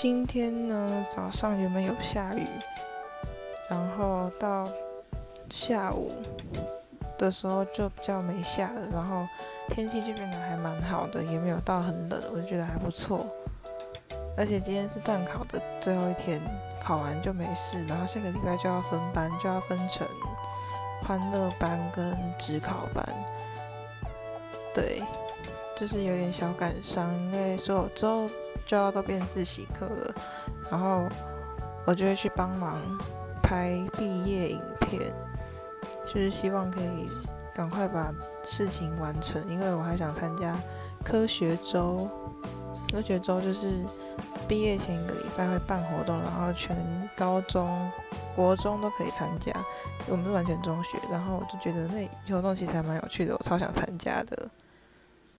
今天呢早上原本有下雨，然后到下午的时候就比较没下了，然后天气就变得还蛮好的，也没有到很冷，我就觉得还不错。而且今天是段考的最后一天，考完就没事，然后下个礼拜就要分班，就要分成欢乐班跟职考班。对，就是有点小感伤，因为所有之后就要都变自习课了，然后我就会去帮忙拍毕业影片，就是希望可以赶快把事情完成，因为我还想参加科学周，科学周就是毕业前一个礼拜会办活动，然后全高中、国中都可以参加，我们是完全中学，然后我就觉得那活动其实还蛮有趣的，我超想参加的。